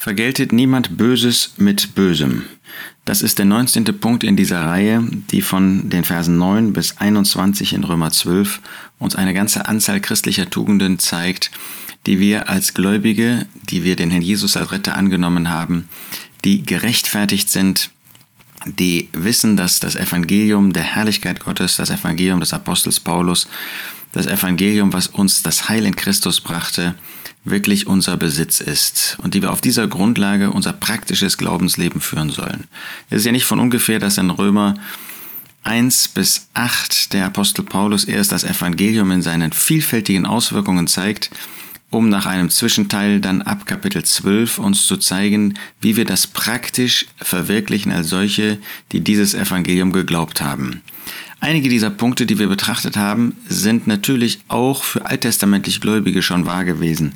Vergeltet niemand Böses mit Bösem. Das ist der 19. Punkt in dieser Reihe, die von den Versen 9 bis 21 in Römer 12 uns eine ganze Anzahl christlicher Tugenden zeigt, die wir als Gläubige, die wir den Herrn Jesus als Retter angenommen haben, die gerechtfertigt sind, die wissen, dass das Evangelium der Herrlichkeit Gottes, das Evangelium des Apostels Paulus, das Evangelium, was uns das Heil in Christus brachte, wirklich unser Besitz ist und die wir auf dieser Grundlage unser praktisches Glaubensleben führen sollen. Es ist ja nicht von ungefähr, dass in Römer 1 bis 8 der Apostel Paulus erst das Evangelium in seinen vielfältigen Auswirkungen zeigt, um nach einem Zwischenteil dann ab Kapitel 12 uns zu zeigen, wie wir das praktisch verwirklichen als solche, die dieses Evangelium geglaubt haben. Einige dieser Punkte, die wir betrachtet haben, sind natürlich auch für alttestamentlich Gläubige schon wahr gewesen.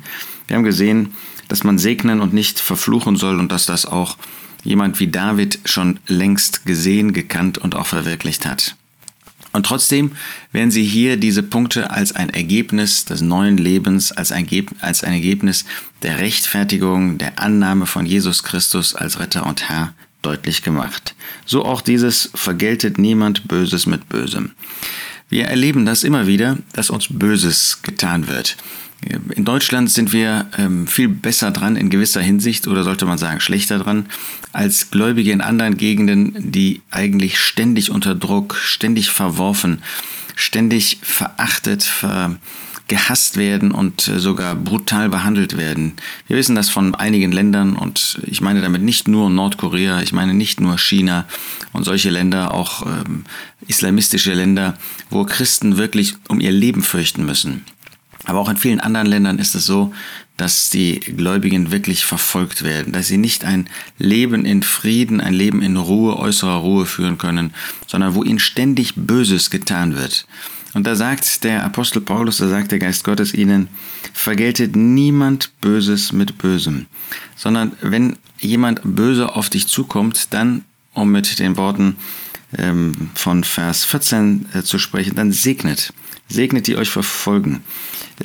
Wir haben gesehen, dass man segnen und nicht verfluchen soll und dass das auch jemand wie David schon längst gesehen, gekannt und auch verwirklicht hat. Und trotzdem werden Sie hier diese Punkte als ein Ergebnis des neuen Lebens, als ein, als ein Ergebnis der Rechtfertigung, der Annahme von Jesus Christus als Retter und Herr deutlich gemacht. So auch dieses vergeltet niemand Böses mit Bösem. Wir erleben das immer wieder, dass uns Böses getan wird. In Deutschland sind wir ähm, viel besser dran in gewisser Hinsicht oder sollte man sagen schlechter dran als Gläubige in anderen Gegenden, die eigentlich ständig unter Druck, ständig verworfen, ständig verachtet, ver gehasst werden und äh, sogar brutal behandelt werden. Wir wissen das von einigen Ländern und ich meine damit nicht nur Nordkorea, ich meine nicht nur China und solche Länder, auch ähm, islamistische Länder, wo Christen wirklich um ihr Leben fürchten müssen. Aber auch in vielen anderen Ländern ist es so, dass die Gläubigen wirklich verfolgt werden, dass sie nicht ein Leben in Frieden, ein Leben in Ruhe, äußerer Ruhe führen können, sondern wo ihnen ständig Böses getan wird. Und da sagt der Apostel Paulus, da sagt der Geist Gottes ihnen, vergeltet niemand Böses mit Bösem, sondern wenn jemand böse auf dich zukommt, dann, um mit den Worten ähm, von Vers 14 äh, zu sprechen, dann segnet. Segnet, die euch verfolgen.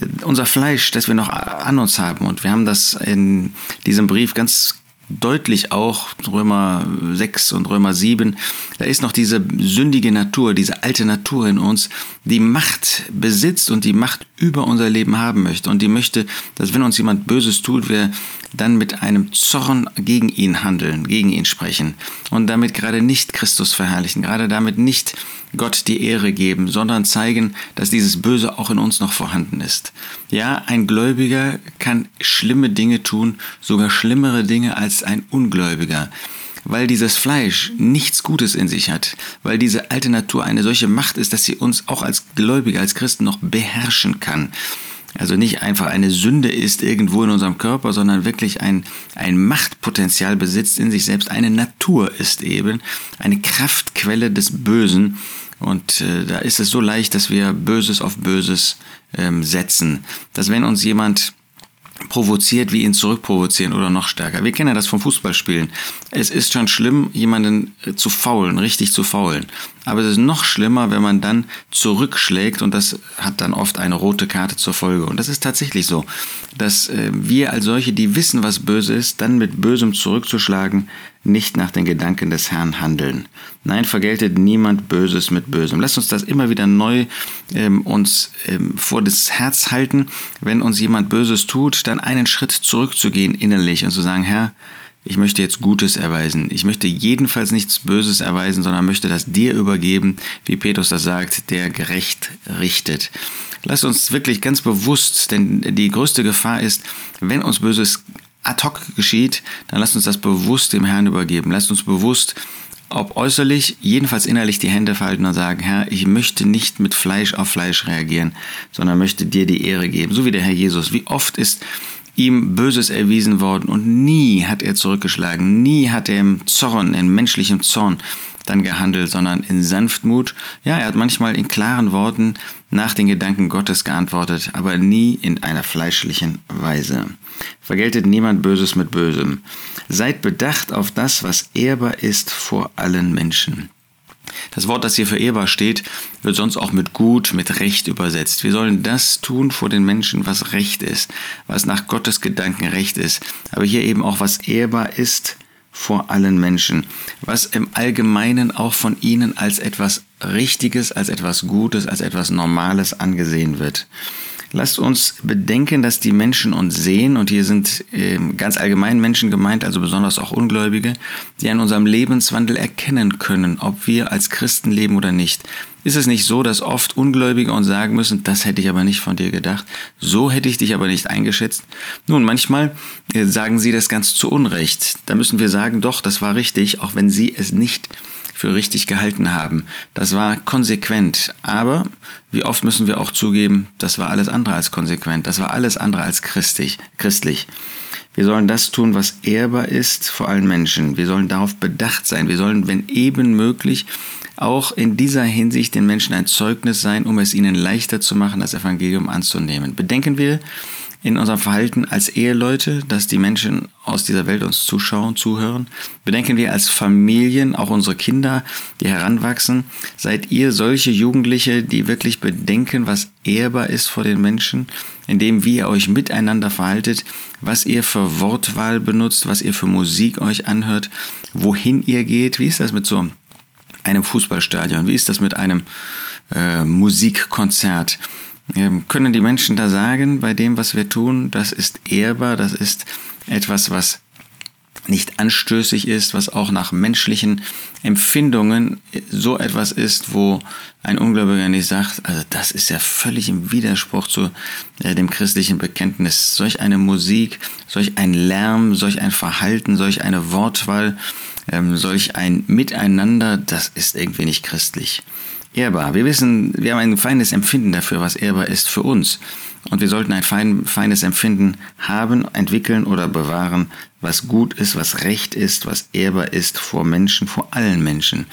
Äh, unser Fleisch, das wir noch an uns haben, und wir haben das in diesem Brief ganz deutlich auch, Römer 6 und Römer 7, da ist noch diese sündige Natur, diese alte Natur in uns, die Macht besitzt und die Macht über unser Leben haben möchte. Und die möchte, dass wenn uns jemand Böses tut, wir dann mit einem Zorn gegen ihn handeln, gegen ihn sprechen und damit gerade nicht Christus verherrlichen, gerade damit nicht Gott die Ehre geben, sondern zeigen, dass dieses Böse auch in uns noch vorhanden ist. Ja, ein Gläubiger kann schlimme Dinge tun, sogar schlimmere Dinge als ein Ungläubiger weil dieses Fleisch nichts Gutes in sich hat, weil diese alte Natur eine solche Macht ist, dass sie uns auch als Gläubige, als Christen noch beherrschen kann. Also nicht einfach eine Sünde ist irgendwo in unserem Körper, sondern wirklich ein, ein Machtpotenzial besitzt in sich selbst. Eine Natur ist eben eine Kraftquelle des Bösen. Und äh, da ist es so leicht, dass wir Böses auf Böses ähm, setzen. Dass wenn uns jemand provoziert, wie ihn zurückprovozieren oder noch stärker. Wir kennen ja das vom Fußballspielen. Es ist schon schlimm, jemanden zu faulen, richtig zu faulen. Aber es ist noch schlimmer, wenn man dann zurückschlägt und das hat dann oft eine rote Karte zur Folge. Und das ist tatsächlich so, dass äh, wir als solche, die wissen, was böse ist, dann mit Bösem zurückzuschlagen, nicht nach den Gedanken des Herrn handeln. Nein, vergeltet niemand Böses mit Bösem. Lasst uns das immer wieder neu ähm, uns ähm, vor das Herz halten. Wenn uns jemand Böses tut, dann einen Schritt zurückzugehen innerlich und zu sagen, Herr, ich möchte jetzt Gutes erweisen. Ich möchte jedenfalls nichts Böses erweisen, sondern möchte das dir übergeben, wie Petrus das sagt, der gerecht richtet. Lasst uns wirklich ganz bewusst, denn die größte Gefahr ist, wenn uns Böses ad hoc geschieht, dann lasst uns das bewusst dem Herrn übergeben. Lasst uns bewusst, ob äußerlich, jedenfalls innerlich die Hände falten und sagen, Herr, ich möchte nicht mit Fleisch auf Fleisch reagieren, sondern möchte dir die Ehre geben. So wie der Herr Jesus. Wie oft ist ihm Böses erwiesen worden und nie hat er zurückgeschlagen, nie hat er im Zorn, in menschlichem Zorn dann gehandelt, sondern in Sanftmut. Ja, er hat manchmal in klaren Worten nach den Gedanken Gottes geantwortet, aber nie in einer fleischlichen Weise. Vergeltet niemand Böses mit Bösem. Seid bedacht auf das, was ehrbar ist vor allen Menschen. Das Wort, das hier für ehrbar steht, wird sonst auch mit gut, mit Recht übersetzt. Wir sollen das tun vor den Menschen, was Recht ist, was nach Gottes Gedanken Recht ist, aber hier eben auch was ehrbar ist vor allen Menschen, was im Allgemeinen auch von ihnen als etwas Richtiges, als etwas Gutes, als etwas Normales angesehen wird. Lasst uns bedenken, dass die Menschen uns sehen, und hier sind äh, ganz allgemein Menschen gemeint, also besonders auch Ungläubige, die an unserem Lebenswandel erkennen können, ob wir als Christen leben oder nicht. Ist es nicht so, dass oft Ungläubige uns sagen müssen, das hätte ich aber nicht von dir gedacht, so hätte ich dich aber nicht eingeschätzt? Nun, manchmal äh, sagen sie das ganz zu Unrecht. Da müssen wir sagen, doch, das war richtig, auch wenn sie es nicht für richtig gehalten haben. Das war konsequent. Aber wie oft müssen wir auch zugeben, das war alles andere als konsequent. Das war alles andere als christlich. christlich. Wir sollen das tun, was ehrbar ist vor allen Menschen. Wir sollen darauf bedacht sein. Wir sollen, wenn eben möglich, auch in dieser Hinsicht den Menschen ein Zeugnis sein, um es ihnen leichter zu machen, das Evangelium anzunehmen. Bedenken wir, in unserem Verhalten als Eheleute, dass die Menschen aus dieser Welt uns zuschauen, zuhören? Bedenken wir als Familien, auch unsere Kinder, die heranwachsen, seid ihr solche Jugendliche, die wirklich bedenken, was ehrbar ist vor den Menschen, indem wie ihr euch miteinander verhaltet, was ihr für Wortwahl benutzt, was ihr für Musik euch anhört, wohin ihr geht? Wie ist das mit so einem Fußballstadion? Wie ist das mit einem äh, Musikkonzert? Ähm, können die Menschen da sagen, bei dem, was wir tun, das ist ehrbar, das ist etwas, was nicht anstößig ist, was auch nach menschlichen Empfindungen so etwas ist, wo ein Ungläubiger nicht sagt, also das ist ja völlig im Widerspruch zu äh, dem christlichen Bekenntnis. Solch eine Musik, solch ein Lärm, solch ein Verhalten, solch eine Wortwahl, ähm, solch ein Miteinander, das ist irgendwie nicht christlich ehrbar. Wir wissen, wir haben ein feines Empfinden dafür, was ehrbar ist für uns. Und wir sollten ein fein, feines Empfinden haben, entwickeln oder bewahren, was gut ist, was recht ist, was ehrbar ist vor Menschen, vor allen Menschen.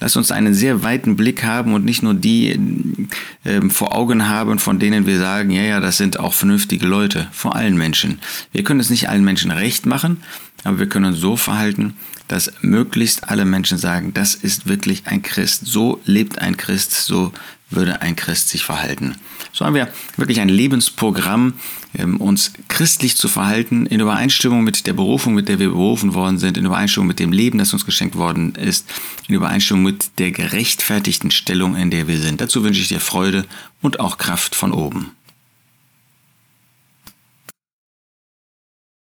Lass uns einen sehr weiten Blick haben und nicht nur die äh, vor Augen haben, von denen wir sagen, ja, ja, das sind auch vernünftige Leute, vor allen Menschen. Wir können es nicht allen Menschen recht machen, aber wir können uns so verhalten, dass möglichst alle Menschen sagen, das ist wirklich ein Christ. So lebt ein Christ, so würde ein Christ sich verhalten. So haben wir wirklich ein Lebensprogramm, ähm, uns christlich zu verhalten, in Übereinstimmung mit der Berufung, mit der wir berufen worden sind, in Übereinstimmung mit dem Leben, das uns geschenkt worden ist, in Übereinstimmung mit der gerechtfertigten Stellung, in der wir sind. Dazu wünsche ich dir Freude und auch Kraft von oben.